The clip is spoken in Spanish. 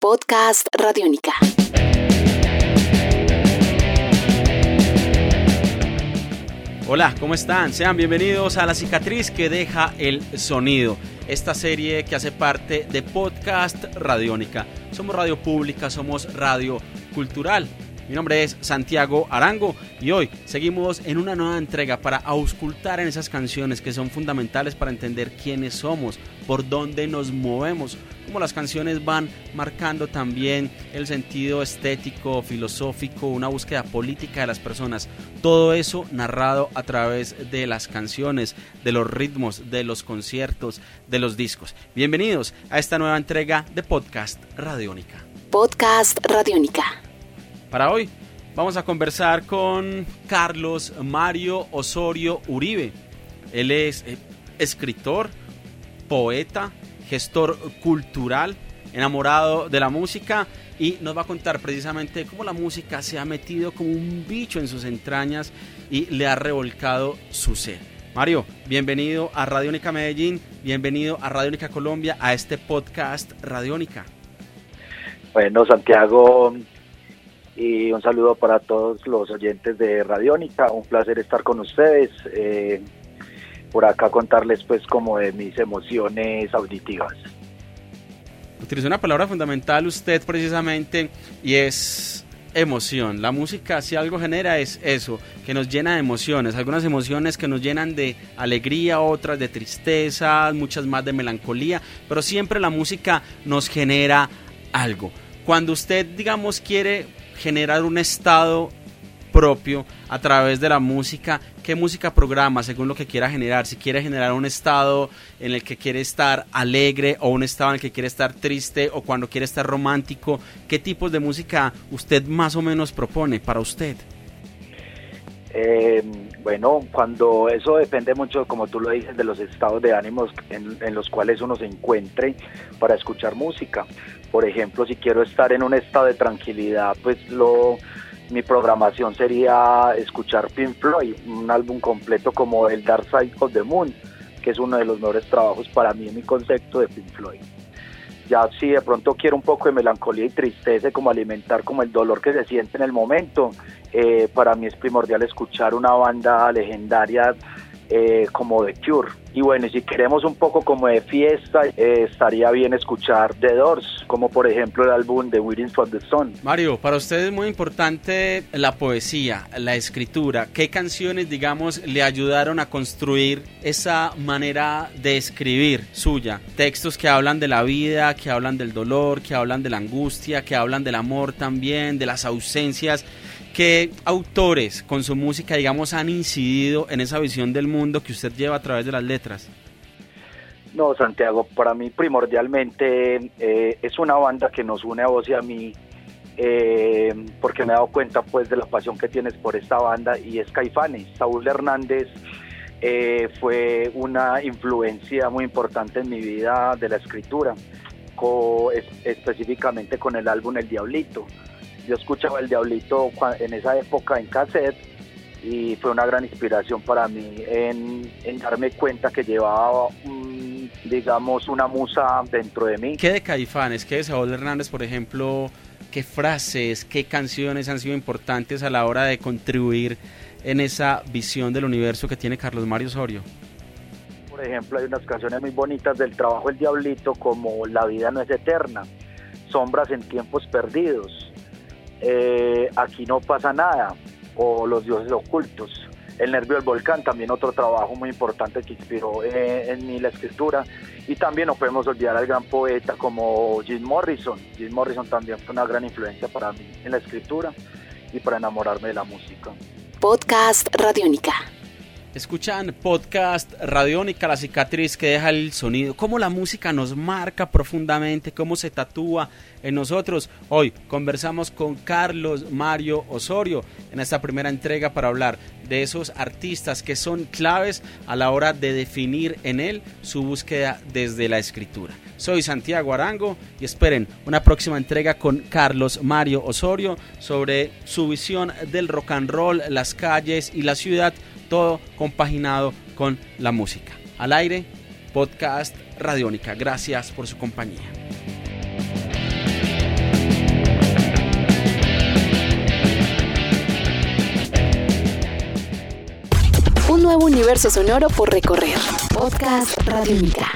Podcast Radiónica. Hola, ¿cómo están? Sean bienvenidos a La cicatriz que deja el sonido. Esta serie que hace parte de Podcast Radiónica. Somos radio pública, somos radio cultural. Mi nombre es Santiago Arango y hoy seguimos en una nueva entrega para auscultar en esas canciones que son fundamentales para entender quiénes somos, por dónde nos movemos, cómo las canciones van marcando también el sentido estético, filosófico, una búsqueda política de las personas. Todo eso narrado a través de las canciones, de los ritmos, de los conciertos, de los discos. Bienvenidos a esta nueva entrega de Podcast Radiónica. Podcast Radiónica. Para hoy vamos a conversar con Carlos Mario Osorio Uribe. Él es eh, escritor, poeta, gestor cultural, enamorado de la música y nos va a contar precisamente cómo la música se ha metido como un bicho en sus entrañas y le ha revolcado su ser. Mario, bienvenido a Radiónica Medellín, bienvenido a Radiónica Colombia, a este podcast Radiónica. Bueno, Santiago, y un saludo para todos los oyentes de Radiónica. Un placer estar con ustedes. Eh, por acá contarles pues como de mis emociones auditivas. Utilizó una palabra fundamental usted precisamente y es emoción. La música si algo genera es eso, que nos llena de emociones. Algunas emociones que nos llenan de alegría, otras de tristeza, muchas más de melancolía, pero siempre la música nos genera algo. Cuando usted, digamos, quiere generar un estado propio a través de la música, qué música programa según lo que quiera generar, si quiere generar un estado en el que quiere estar alegre o un estado en el que quiere estar triste o cuando quiere estar romántico, qué tipos de música usted más o menos propone para usted. Eh, bueno, cuando eso depende mucho, como tú lo dices, de los estados de ánimos en, en, los cuales uno se encuentre para escuchar música. Por ejemplo, si quiero estar en un estado de tranquilidad, pues lo, mi programación sería escuchar Pink Floyd, un álbum completo como el Dark Side of the Moon, que es uno de los mejores trabajos para mí en mi concepto de Pink Floyd. Ya si de pronto quiero un poco de melancolía y tristeza, como alimentar como el dolor que se siente en el momento, eh, para mí es primordial escuchar una banda legendaria eh, como The Cure. Y bueno, si queremos un poco como de fiesta, eh, estaría bien escuchar The Doors, como por ejemplo el álbum The Waiting for the Sun. Mario, para usted es muy importante la poesía, la escritura. ¿Qué canciones, digamos, le ayudaron a construir esa manera de escribir suya? Textos que hablan de la vida, que hablan del dolor, que hablan de la angustia, que hablan del amor también, de las ausencias. ¿Qué autores con su música, digamos, han incidido en esa visión del mundo que usted lleva a través de las letras? No, Santiago, para mí primordialmente eh, es una banda que nos une a vos y a mí, eh, porque me he dado cuenta pues de la pasión que tienes por esta banda y es Caifanes. Saúl Hernández eh, fue una influencia muy importante en mi vida de la escritura, específicamente con el álbum El Diablito yo escuchaba El Diablito en esa época en cassette y fue una gran inspiración para mí en, en darme cuenta que llevaba, digamos, una musa dentro de mí. ¿Qué de Caifanes, qué de Saúl Hernández, por ejemplo, qué frases, qué canciones han sido importantes a la hora de contribuir en esa visión del universo que tiene Carlos Mario Osorio? Por ejemplo, hay unas canciones muy bonitas del trabajo El Diablito como La vida no es eterna, Sombras en tiempos perdidos, eh, aquí no pasa nada, o Los dioses ocultos. El nervio del volcán, también otro trabajo muy importante que inspiró eh, en mí la escritura. Y también no podemos olvidar al gran poeta como Jim Morrison. Jim Morrison también fue una gran influencia para mí en la escritura y para enamorarme de la música. Podcast Radiónica. Escuchan podcast Radiónica, la cicatriz que deja el sonido, cómo la música nos marca profundamente, cómo se tatúa en nosotros. Hoy conversamos con Carlos Mario Osorio en esta primera entrega para hablar de esos artistas que son claves a la hora de definir en él su búsqueda desde la escritura. Soy Santiago Arango y esperen una próxima entrega con Carlos Mario Osorio sobre su visión del rock and roll, las calles y la ciudad todo compaginado con la música. Al aire, podcast Radiónica. Gracias por su compañía. Un nuevo universo sonoro por recorrer. Podcast Radiónica.